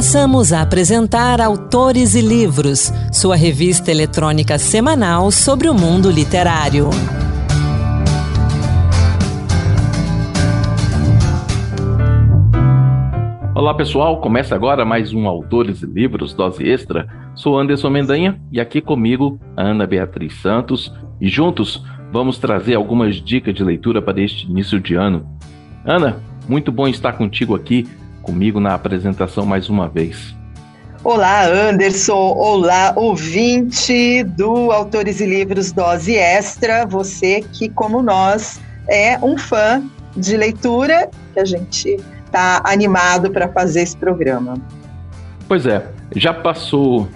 Passamos a apresentar Autores e Livros, sua revista eletrônica semanal sobre o mundo literário. Olá pessoal, começa agora mais um Autores e Livros, dose extra. Sou Anderson Mendanha e aqui comigo Ana Beatriz Santos e juntos vamos trazer algumas dicas de leitura para este início de ano. Ana, muito bom estar contigo aqui, comigo na apresentação mais uma vez. Olá, Anderson. Olá, ouvinte do Autores e Livros Dose Extra. Você que, como nós, é um fã de leitura, que a gente está animado para fazer esse programa. Pois é, já passou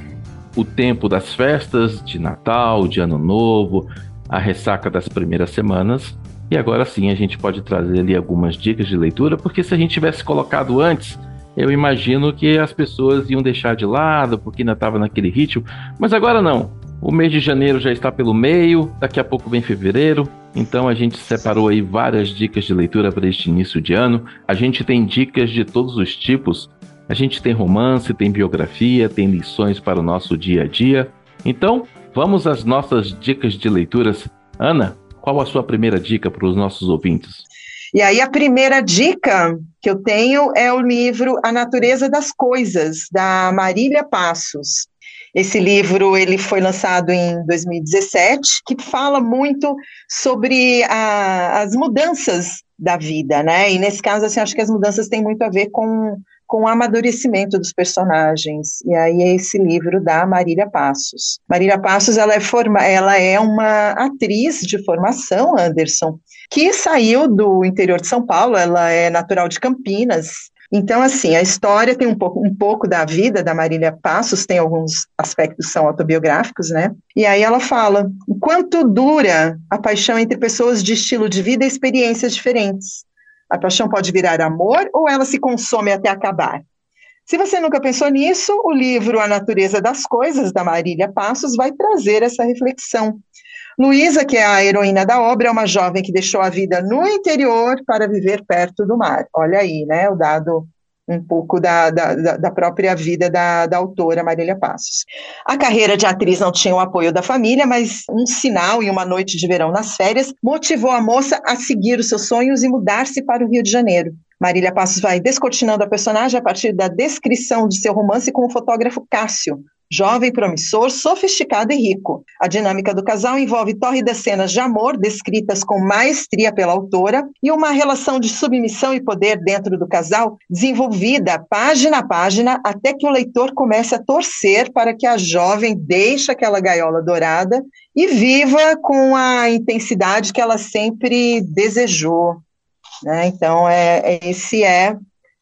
o tempo das festas de Natal, de Ano Novo, a ressaca das primeiras semanas. E agora sim a gente pode trazer ali algumas dicas de leitura, porque se a gente tivesse colocado antes, eu imagino que as pessoas iam deixar de lado, porque ainda estava naquele ritmo. Mas agora não. O mês de janeiro já está pelo meio, daqui a pouco vem fevereiro, então a gente separou aí várias dicas de leitura para este início de ano. A gente tem dicas de todos os tipos. A gente tem romance, tem biografia, tem lições para o nosso dia a dia. Então, vamos às nossas dicas de leituras. Ana, qual a sua primeira dica para os nossos ouvintes? E aí a primeira dica que eu tenho é o livro A Natureza das Coisas, da Marília Passos. Esse livro ele foi lançado em 2017, que fala muito sobre a, as mudanças da vida, né? E nesse caso, assim, acho que as mudanças têm muito a ver com com o amadurecimento dos personagens. E aí é esse livro da Marília Passos. Marília Passos, ela é, forma, ela é uma atriz de formação, Anderson, que saiu do interior de São Paulo, ela é natural de Campinas, então, assim, a história tem um pouco, um pouco da vida da Marília Passos, tem alguns aspectos que são autobiográficos, né? E aí ela fala: quanto dura a paixão entre pessoas de estilo de vida e experiências diferentes. A paixão pode virar amor ou ela se consome até acabar? Se você nunca pensou nisso, o livro A Natureza das Coisas, da Marília Passos, vai trazer essa reflexão. Luísa, que é a heroína da obra, é uma jovem que deixou a vida no interior para viver perto do mar. Olha aí, né, o dado um pouco da, da, da própria vida da, da, autora Marília Passos. A carreira de atriz não tinha o apoio da família, mas um sinal em uma noite de verão nas férias motivou a moça a seguir os seus sonhos e mudar-se para o Rio de Janeiro. Marília Passos vai descortinando a personagem a partir da descrição de seu romance com o fotógrafo Cássio, jovem, promissor, sofisticado e rico. A dinâmica do casal envolve tórridas cenas de amor descritas com maestria pela autora e uma relação de submissão e poder dentro do casal desenvolvida página a página até que o leitor comece a torcer para que a jovem deixe aquela gaiola dourada e viva com a intensidade que ela sempre desejou. Né? Então, é, é esse é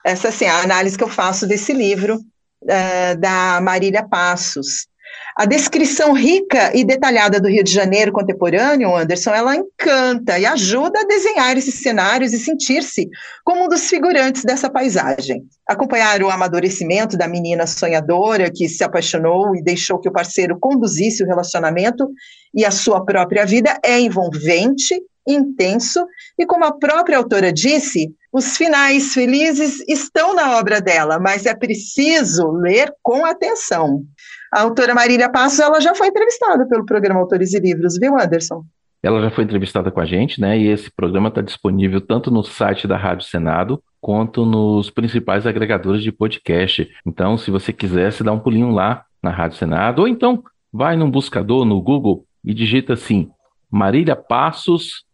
essa assim, a análise que eu faço desse livro uh, da Marília Passos. A descrição rica e detalhada do Rio de Janeiro contemporâneo, Anderson, ela encanta e ajuda a desenhar esses cenários e sentir-se como um dos figurantes dessa paisagem. Acompanhar o amadurecimento da menina sonhadora que se apaixonou e deixou que o parceiro conduzisse o relacionamento e a sua própria vida é envolvente, intenso e, como a própria autora disse, os finais felizes estão na obra dela, mas é preciso ler com atenção. A autora Marília Passos, ela já foi entrevistada pelo programa Autores e Livros, viu, Anderson? Ela já foi entrevistada com a gente, né? E esse programa está disponível tanto no site da Rádio Senado quanto nos principais agregadores de podcast. Então, se você quiser, se dá um pulinho lá na Rádio Senado, ou então vai num buscador no Google e digita assim: Marília Passos,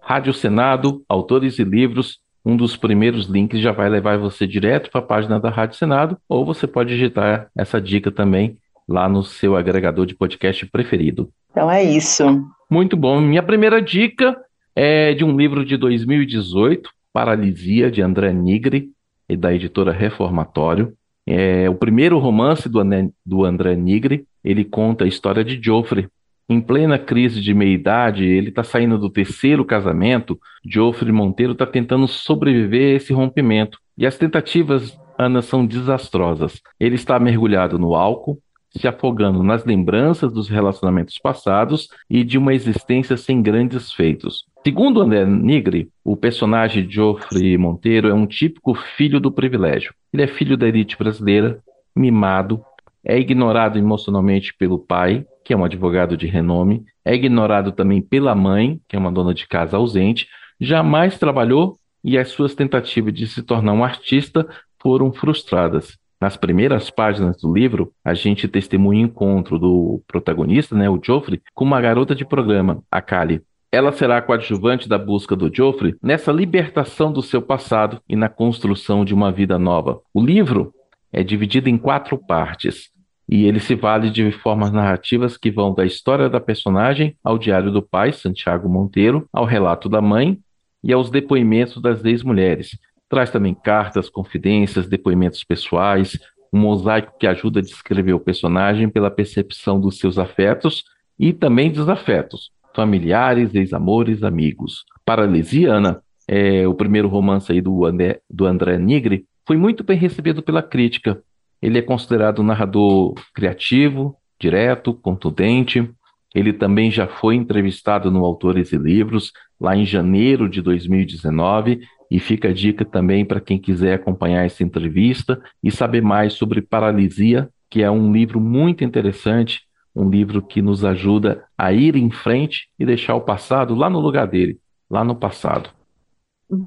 Rádio Senado, Autores e Livros, um dos primeiros links já vai levar você direto para a página da Rádio Senado, ou você pode digitar essa dica também lá no seu agregador de podcast preferido. Então é isso. Muito bom. Minha primeira dica é de um livro de 2018, Paralisia, de André Nigri, e da editora Reformatório. É o primeiro romance do, do André Nigri. Ele conta a história de Joffrey, em plena crise de meia-idade, ele está saindo do terceiro casamento. Geoffrey Monteiro está tentando sobreviver a esse rompimento. E as tentativas, Ana, são desastrosas. Ele está mergulhado no álcool, se afogando nas lembranças dos relacionamentos passados e de uma existência sem grandes feitos. Segundo André Nigri, o personagem Geoffrey Monteiro é um típico filho do privilégio. Ele é filho da elite brasileira, mimado, é ignorado emocionalmente pelo pai, que é um advogado de renome, é ignorado também pela mãe, que é uma dona de casa ausente, jamais trabalhou e as suas tentativas de se tornar um artista foram frustradas. Nas primeiras páginas do livro, a gente testemunha o encontro do protagonista, né, o Geoffrey, com uma garota de programa, a Kali. Ela será coadjuvante da busca do Geoffrey nessa libertação do seu passado e na construção de uma vida nova. O livro é dividido em quatro partes e ele se vale de formas narrativas que vão da história da personagem ao diário do pai, Santiago Monteiro, ao relato da mãe e aos depoimentos das ex-mulheres, Traz também cartas, confidências, depoimentos pessoais, um mosaico que ajuda a descrever o personagem pela percepção dos seus afetos e também desafetos, familiares, ex-amores, amigos. Paralisiana, é, o primeiro romance aí do André, do André Nigri, foi muito bem recebido pela crítica. Ele é considerado um narrador criativo, direto, contundente. Ele também já foi entrevistado no Autores e Livros, lá em janeiro de 2019, e fica a dica também para quem quiser acompanhar essa entrevista e saber mais sobre paralisia, que é um livro muito interessante, um livro que nos ajuda a ir em frente e deixar o passado lá no lugar dele, lá no passado.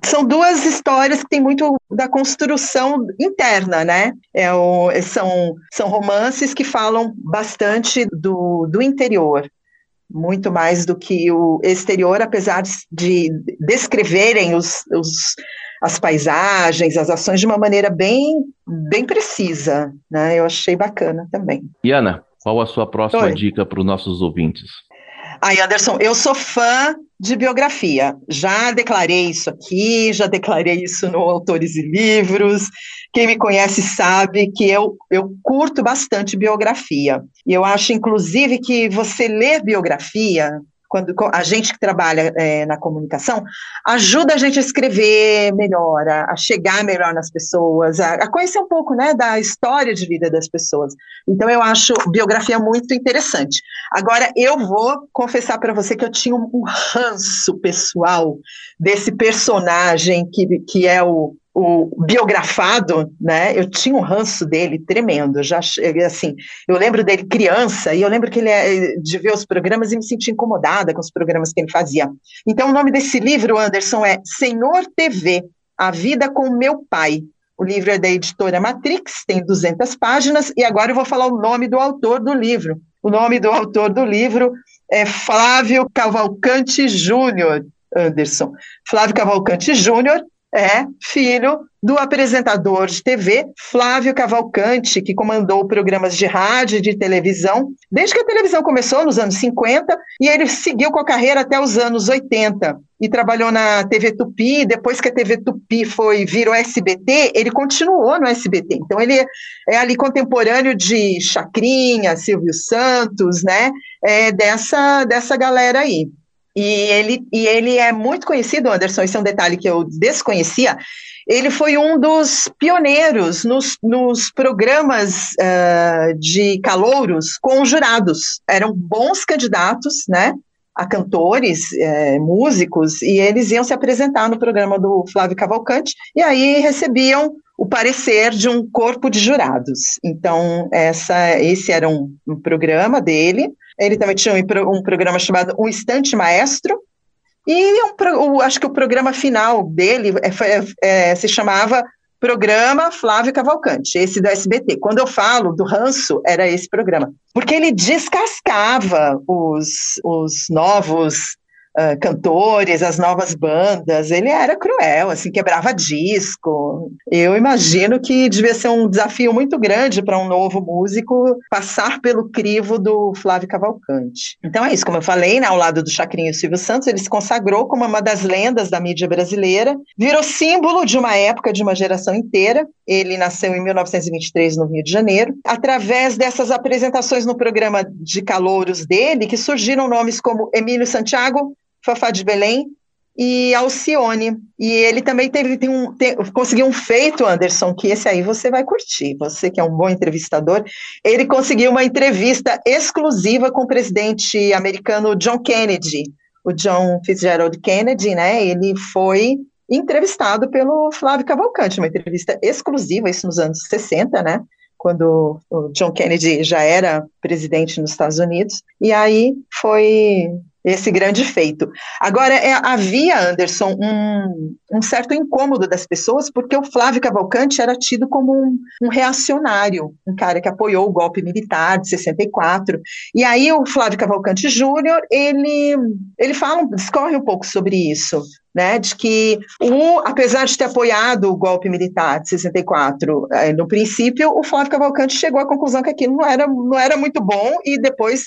São duas histórias que têm muito da construção interna, né? É o, são, são romances que falam bastante do, do interior, muito mais do que o exterior, apesar de descreverem os, os, as paisagens, as ações de uma maneira bem, bem precisa, né? Eu achei bacana também. Iana, qual a sua próxima Oi. dica para os nossos ouvintes? Aí, Anderson, eu sou fã de biografia. Já declarei isso aqui, já declarei isso no Autores e Livros. Quem me conhece sabe que eu, eu curto bastante biografia. E eu acho, inclusive, que você ler biografia quando a gente que trabalha é, na comunicação, ajuda a gente a escrever melhor, a, a chegar melhor nas pessoas, a, a, conhecer um pouco né, da história de vida das pessoas. Então, eu acho biografia muito interessante. Agora, eu vou confessar para você que eu tinha um ranço pessoal desse personagem que, que é o, o biografado, né? Eu tinha um ranço dele tremendo. Já assim, eu lembro dele criança e eu lembro que ele é, de ver os programas e me sentia incomodada com os programas que ele fazia. Então, o nome desse livro, Anderson, é Senhor TV: A Vida com Meu Pai. O livro é da editora Matrix, tem 200 páginas e agora eu vou falar o nome do autor do livro. O nome do autor do livro é Flávio Cavalcante Júnior. Anderson. Flávio Cavalcante Júnior é filho do apresentador de TV Flávio Cavalcante, que comandou programas de rádio e de televisão desde que a televisão começou nos anos 50 e ele seguiu com a carreira até os anos 80 e trabalhou na TV Tupi. Depois que a TV Tupi foi virou SBT, ele continuou no SBT. Então ele é ali contemporâneo de Chacrinha, Silvio Santos, né? É dessa dessa galera aí. E ele, e ele é muito conhecido, Anderson, esse é um detalhe que eu desconhecia. Ele foi um dos pioneiros nos, nos programas uh, de calouros com jurados. Eram bons candidatos, né? A cantores, músicos, e eles iam se apresentar no programa do Flávio Cavalcante, e aí recebiam o parecer de um corpo de jurados. Então, essa, esse era um, um programa dele, ele também tinha um, programa chamado Um Instante Maestro, e um, acho que o programa final dele é, é, é, se chamava Programa Flávio Cavalcante, esse do SBT. Quando eu falo do ranço, era esse programa. Porque ele descascava os, os novos uh, cantores, as novas bandas. Ele era cruel, assim, quebrava disco. Eu imagino que devia ser um desafio muito grande para um novo músico passar pelo crivo do Flávio Cavalcante. Então é isso, como eu falei, né, ao lado do Chacrinho Silvio Santos, ele se consagrou como uma das lendas da mídia brasileira, virou símbolo de uma época, de uma geração inteira. Ele nasceu em 1923 no Rio de Janeiro. Através dessas apresentações no programa de calouros dele, que surgiram nomes como Emílio Santiago, Fafá de Belém e Alcione. E ele também teve tem um, tem, conseguiu um feito, Anderson, que esse aí você vai curtir. Você que é um bom entrevistador, ele conseguiu uma entrevista exclusiva com o presidente americano John Kennedy. o John Fitzgerald Kennedy, né, ele foi entrevistado pelo Flávio Cavalcante, uma entrevista exclusiva, isso nos anos 60, né, quando o John Kennedy já era presidente nos Estados Unidos, e aí foi esse grande feito. Agora, é, havia, Anderson, um, um, certo incômodo das pessoas, porque o Flávio Cavalcante era tido como um, um, reacionário, um cara que apoiou o golpe militar de 64. E aí o Flávio Cavalcante Júnior, ele, ele fala, discorre um pouco sobre isso. Né, de que, o, apesar de ter apoiado o golpe militar de 64, eh, no princípio, o Flávio Cavalcante chegou à conclusão que aquilo não era, não era muito bom e depois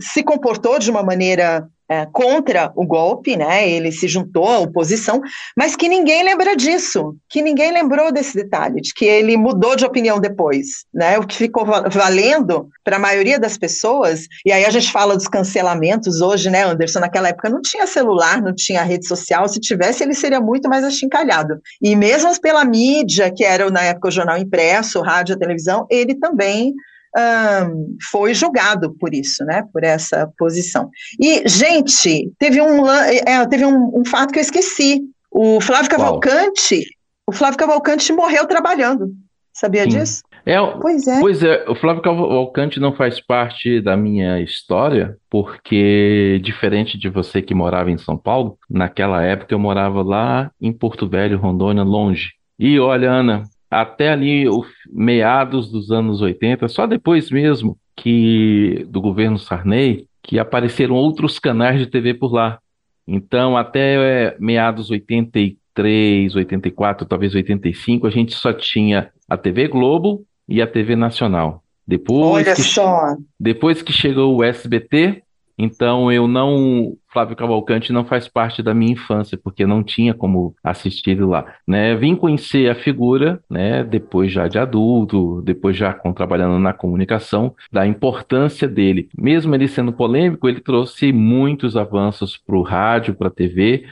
se comportou de uma maneira é, contra o golpe, né? Ele se juntou à oposição, mas que ninguém lembra disso, que ninguém lembrou desse detalhe, de que ele mudou de opinião depois, né? O que ficou valendo para a maioria das pessoas, e aí a gente fala dos cancelamentos hoje, né, Anderson? Naquela época não tinha celular, não tinha rede social, se tivesse ele seria muito mais achincalhado. E mesmo pela mídia, que era na época o jornal impresso, rádio, televisão, ele também um, foi julgado por isso, né, por essa posição. E, gente, teve um, é, teve um, um fato que eu esqueci. O Flávio Cavalcante, Uau. o Flávio Cavalcante morreu trabalhando. Sabia Sim. disso? É, pois é. Pois é, o Flávio Cavalcante não faz parte da minha história, porque, diferente de você que morava em São Paulo, naquela época eu morava lá em Porto Velho, Rondônia, longe. E olha, Ana, até ali o meados dos anos 80, só depois mesmo que do governo Sarney, que apareceram outros canais de TV por lá. Então, até é, meados 83, 84, talvez 85, a gente só tinha a TV Globo e a TV Nacional. Depois Olha que, só. Depois que chegou o SBT, então eu não, Flávio Cavalcante não faz parte da minha infância, porque não tinha como assistir lá, né? Vim conhecer a figura, né, depois já de adulto, depois já com, trabalhando na comunicação, da importância dele. Mesmo ele sendo polêmico, ele trouxe muitos avanços para o rádio, para a TV,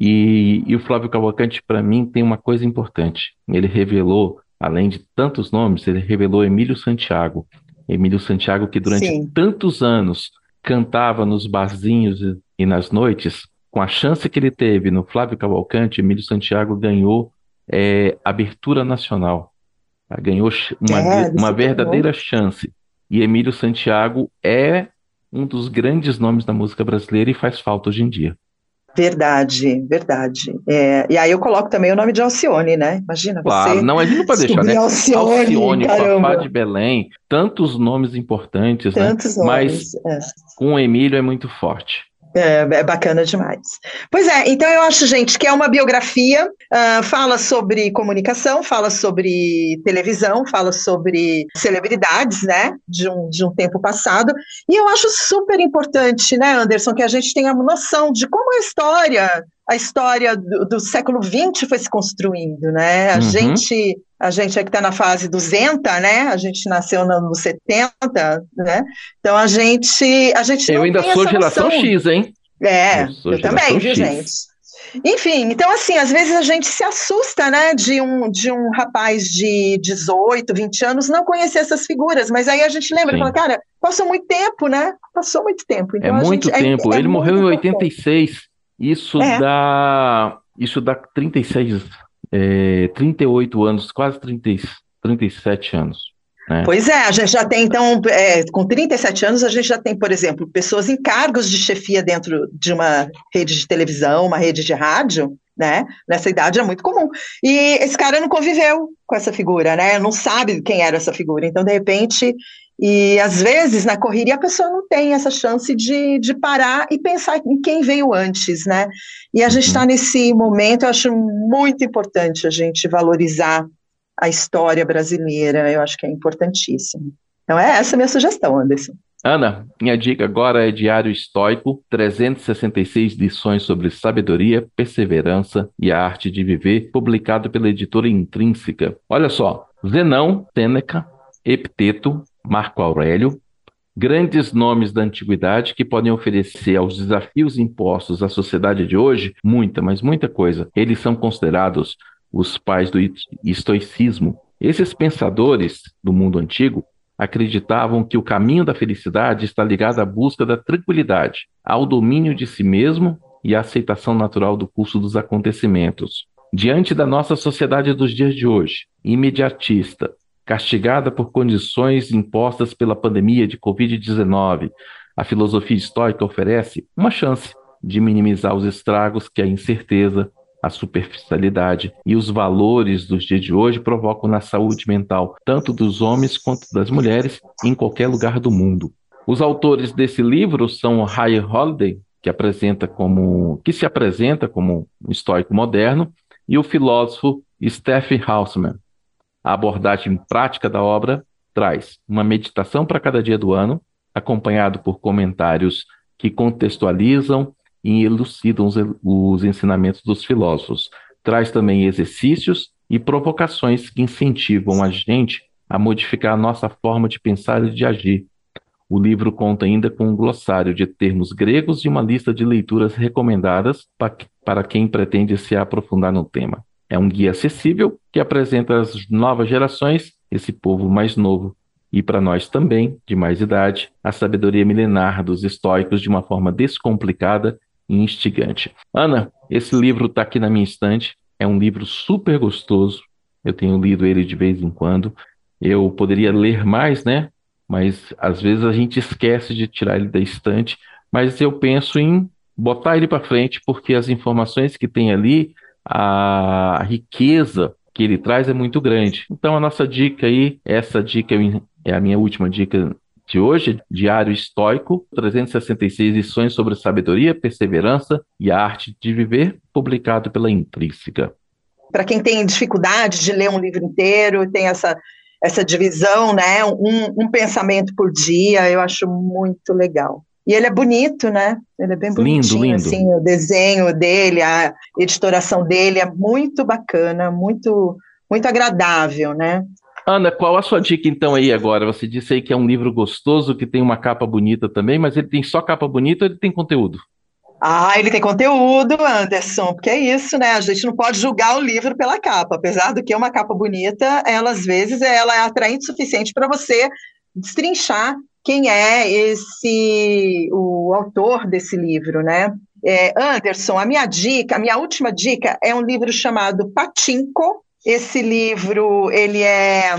e, e o Flávio Cavalcante, para mim, tem uma coisa importante. Ele revelou, além de tantos nomes, ele revelou Emílio Santiago. Emílio Santiago, que durante Sim. tantos anos cantava nos barzinhos e nas noites, com a chance que ele teve no Flávio Cavalcante, Emílio Santiago ganhou é, abertura nacional. Ganhou uma, é, uma verdadeira chance. E Emílio Santiago é um dos grandes nomes da música brasileira e faz falta hoje em dia. Verdade, verdade. É, e aí eu coloco também o nome de Alcione, né? Imagina claro, você. Não, a gente não pode deixar, né? Alcione, Alcione Papá de Belém, tantos nomes importantes, né? tantos né? Nomes, Mas é. com o Emílio é muito forte. É, é, bacana demais. Pois é, então eu acho, gente, que é uma biografia, uh, fala sobre comunicação, fala sobre televisão, fala sobre celebridades, né, de um, de um tempo passado, e eu acho super importante, né, Anderson, que a gente tenha noção de como a história a história do, do século XX foi se construindo, né? A uhum. gente a gente é que está na fase 200, né? A gente nasceu nos 70, né? Então a gente a gente Eu ainda sou geração X, hein? É, eu, eu também, viu, gente? Enfim, então assim, às vezes a gente se assusta, né, de um, de um rapaz de 18, 20 anos não conhecer essas figuras, mas aí a gente lembra e fala, cara, passou muito tempo, né? Passou muito tempo. Então, é muito gente, tempo. É, é Ele morreu em 86. Isso é. dá. Isso dá 36, é, 38 anos, quase 30, 37 anos. Né? Pois é, a gente já tem, então, é, com 37 anos, a gente já tem, por exemplo, pessoas em cargos de chefia dentro de uma rede de televisão, uma rede de rádio, né? Nessa idade é muito comum. E esse cara não conviveu com essa figura, né? Não sabe quem era essa figura. Então, de repente, e às vezes na correria a pessoa não tem essa chance de, de parar e pensar em quem veio antes, né? E a gente está uhum. nesse momento, eu acho muito importante a gente valorizar a história brasileira, eu acho que é importantíssimo. Então é essa a minha sugestão, Anderson. Ana, minha dica agora é Diário Estoico, 366 lições sobre sabedoria, perseverança e a arte de viver, publicado pela editora Intrínseca. Olha só, Zenão, Sêneca, Epiteto, Marco Aurélio, grandes nomes da antiguidade que podem oferecer aos desafios impostos à sociedade de hoje muita, mas muita coisa. Eles são considerados os pais do estoicismo. Esses pensadores do mundo antigo acreditavam que o caminho da felicidade está ligado à busca da tranquilidade, ao domínio de si mesmo e à aceitação natural do curso dos acontecimentos. Diante da nossa sociedade dos dias de hoje, imediatista, castigada por condições impostas pela pandemia de Covid-19, a filosofia estoica oferece uma chance de minimizar os estragos que a incerteza, a superficialidade e os valores dos dias de hoje provocam na saúde mental, tanto dos homens quanto das mulheres, em qualquer lugar do mundo. Os autores desse livro são Ray Holiday, que apresenta como que se apresenta como um estoico moderno, e o filósofo Stephen Hausman. A abordagem prática da obra traz uma meditação para cada dia do ano, acompanhado por comentários que contextualizam e elucidam os, os ensinamentos dos filósofos. Traz também exercícios e provocações que incentivam a gente a modificar a nossa forma de pensar e de agir. O livro conta ainda com um glossário de termos gregos e uma lista de leituras recomendadas para quem pretende se aprofundar no tema. É um guia acessível que apresenta às novas gerações, esse povo mais novo, e para nós também, de mais idade, a sabedoria milenar dos estoicos de uma forma descomplicada e instigante. Ana, esse livro está aqui na minha estante. É um livro super gostoso. Eu tenho lido ele de vez em quando. Eu poderia ler mais, né? Mas às vezes a gente esquece de tirar ele da estante. Mas eu penso em botar ele para frente, porque as informações que tem ali, a riqueza que ele traz é muito grande. Então a nossa dica aí, essa dica é a minha última dica de hoje, Diário Estoico, 366 lições sobre sabedoria, perseverança e a arte de viver, publicado pela Intrínseca. Para quem tem dificuldade de ler um livro inteiro, tem essa, essa divisão, né? Um, um pensamento por dia, eu acho muito legal. E ele é bonito, né? Ele é bem bonitinho, lindo, lindo. assim, o desenho dele, a editoração dele é muito bacana, muito muito agradável, né? Ana, qual a sua dica então aí agora? Você disse aí que é um livro gostoso, que tem uma capa bonita também, mas ele tem só capa bonita ou ele tem conteúdo? Ah, ele tem conteúdo, Anderson, porque é isso, né? A gente não pode julgar o livro pela capa, apesar do que é uma capa bonita, ela às vezes ela é atraente o suficiente para você destrinchar quem é esse o autor desse livro, né? É, Anderson, a minha dica, a minha última dica é um livro chamado Patinco, esse livro ele é,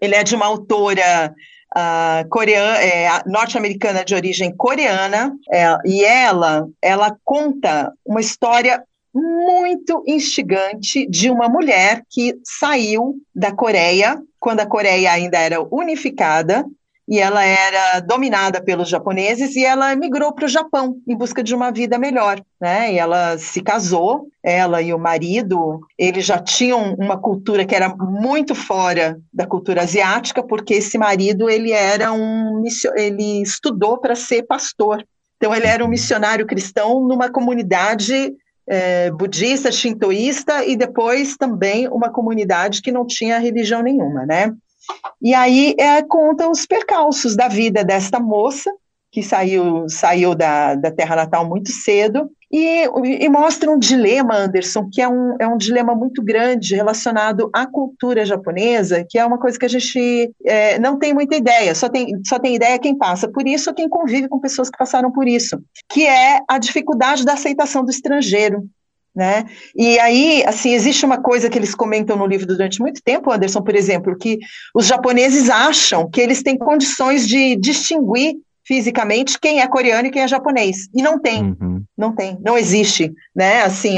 ele é de uma autora uh, coreana, é, norte-americana de origem coreana, é, e ela, ela conta uma história muito instigante de uma mulher que saiu da Coreia, quando a Coreia ainda era unificada, e ela era dominada pelos japoneses e ela migrou para o Japão em busca de uma vida melhor, né? E ela se casou, ela e o marido, eles já tinham uma cultura que era muito fora da cultura asiática, porque esse marido ele era um ele estudou para ser pastor. Então ele era um missionário cristão numa comunidade é, budista, shintoísta e depois também uma comunidade que não tinha religião nenhuma, né? E aí é, conta os percalços da vida desta moça, que saiu, saiu da, da terra natal muito cedo, e, e, mostra um dilema, Anderson, que é um, é um dilema muito grande relacionado à cultura japonesa, que é uma coisa que a gente é, não tem muita ideia, só tem, só tem ideia quem passa por isso ou quem convive com pessoas que passaram por isso, que é a dificuldade da aceitação do estrangeiro. Né? E aí, assim, existe uma coisa que eles comentam no livro durante muito tempo, Anderson, por exemplo, que os japoneses acham que eles têm condições de distinguir fisicamente quem é coreano e quem é japonês. E não tem, uhum. não tem, não existe, né? Assim,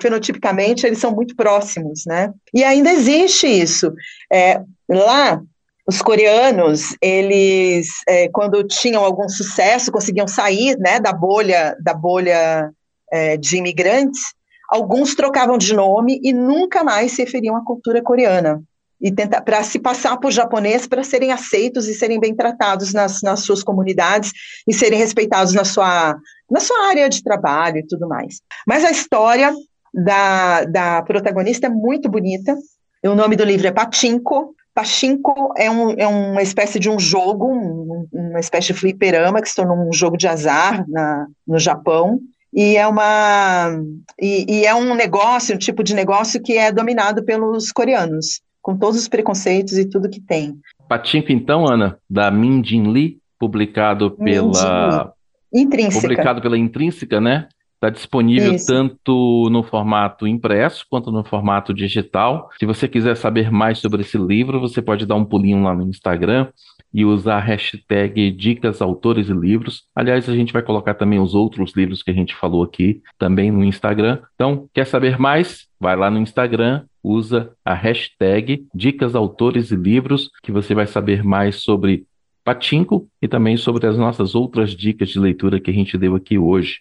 fenotipicamente eles são muito próximos, né? E ainda existe isso. É, lá, os coreanos, eles, é, quando tinham algum sucesso, conseguiam sair, né, da bolha, da bolha é, de imigrantes, Alguns trocavam de nome e nunca mais se referiam à cultura coreana e tentar para se passar por japonês para serem aceitos e serem bem tratados nas, nas suas comunidades e serem respeitados na sua na sua área de trabalho e tudo mais. Mas a história da, da protagonista é muito bonita. O nome do livro é Pachinko. Pachinko é, um, é uma espécie de um jogo, um, uma espécie de fliperama que se tornou um jogo de azar na, no Japão e é uma e, e, é um negócio, um tipo de negócio que é dominado pelos coreanos. com todos os preconceitos e tudo que tem. Patinco, então, Ana, da Mindin Lee, publicado pela. Intrínseca. Publicado pela Intrínseca, né? Está disponível Isso. tanto no formato impresso quanto no formato digital. Se você quiser saber mais sobre esse livro, você pode dar um pulinho lá no Instagram e usar a hashtag Dicas Autores e Livros. Aliás, a gente vai colocar também os outros livros que a gente falou aqui também no Instagram. Então, quer saber mais? Vai lá no Instagram, usa a hashtag Dicas Autores e Livros, que você vai saber mais sobre Patinco e também sobre as nossas outras dicas de leitura que a gente deu aqui hoje.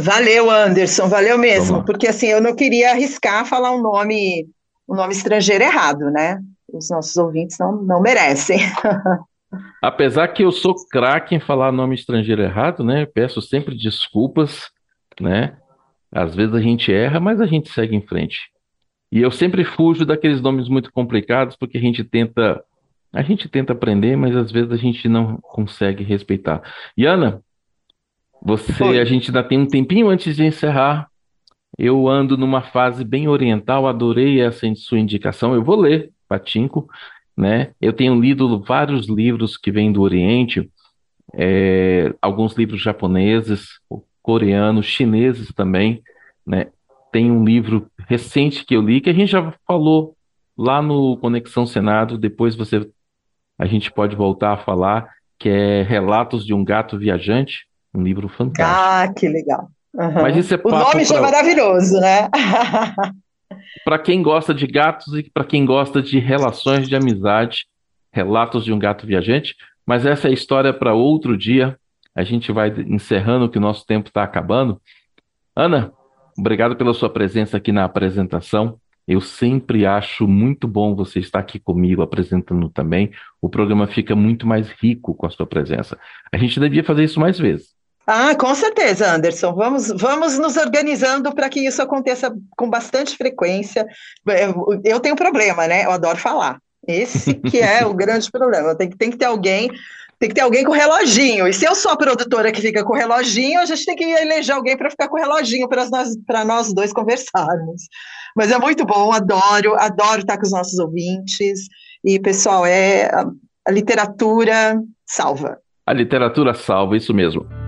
Valeu, Anderson, valeu mesmo, porque assim, eu não queria arriscar falar um nome, um nome estrangeiro errado, né? Os nossos ouvintes não, não merecem. Apesar que eu sou craque em falar nome estrangeiro errado, né? Peço sempre desculpas, né? Às vezes a gente erra, mas a gente segue em frente. E eu sempre fujo daqueles nomes muito complicados, porque a gente tenta, a gente tenta aprender, mas às vezes a gente não consegue respeitar. E Ana, você, a gente ainda tem um tempinho antes de encerrar. Eu ando numa fase bem oriental, adorei essa sua indicação. Eu vou ler Patinco, né? Eu tenho lido vários livros que vêm do Oriente, é, alguns livros japoneses, coreanos, chineses também, né? Tem um livro recente que eu li que a gente já falou lá no Conexão Senado. Depois você, a gente pode voltar a falar que é Relatos de um Gato Viajante um livro fantástico. Ah, que legal. Uhum. Mas isso é o nome já é maravilhoso, né? para quem gosta de gatos e para quem gosta de relações de amizade, relatos de um gato viajante. Mas essa é a história para outro dia. A gente vai encerrando que o nosso tempo está acabando. Ana, obrigado pela sua presença aqui na apresentação. Eu sempre acho muito bom você estar aqui comigo apresentando também. O programa fica muito mais rico com a sua presença. A gente devia fazer isso mais vezes. Ah, com certeza, Anderson. Vamos, vamos nos organizando para que isso aconteça com bastante frequência. Eu tenho um problema, né? Eu adoro falar. Esse que é o grande problema. Tem, tem que ter alguém, tem que ter alguém com reloginho. E se eu sou a produtora que fica com reloginho, a gente tem que eleger alguém para ficar com reloginho para nós, nós dois conversarmos. Mas é muito bom, adoro, adoro estar com os nossos ouvintes. E, pessoal, é a, a literatura salva. A literatura salva, isso mesmo.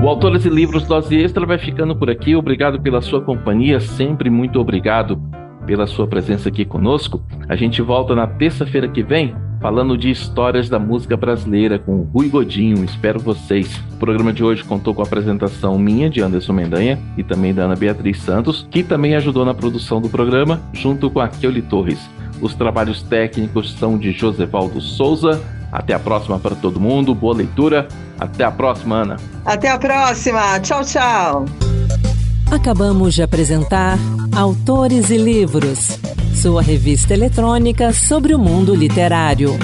O Autores e Livros Dose Extra vai ficando por aqui. Obrigado pela sua companhia, sempre muito obrigado pela sua presença aqui conosco. A gente volta na terça-feira que vem falando de histórias da música brasileira com Rui Godinho. Espero vocês. O programa de hoje contou com a apresentação minha, de Anderson Mendanha, e também da Ana Beatriz Santos, que também ajudou na produção do programa, junto com a Keuli Torres. Os trabalhos técnicos são de Josevaldo Souza. Até a próxima para todo mundo. Boa leitura. Até a próxima, Ana. Até a próxima. Tchau, tchau. Acabamos de apresentar Autores e Livros, sua revista eletrônica sobre o mundo literário.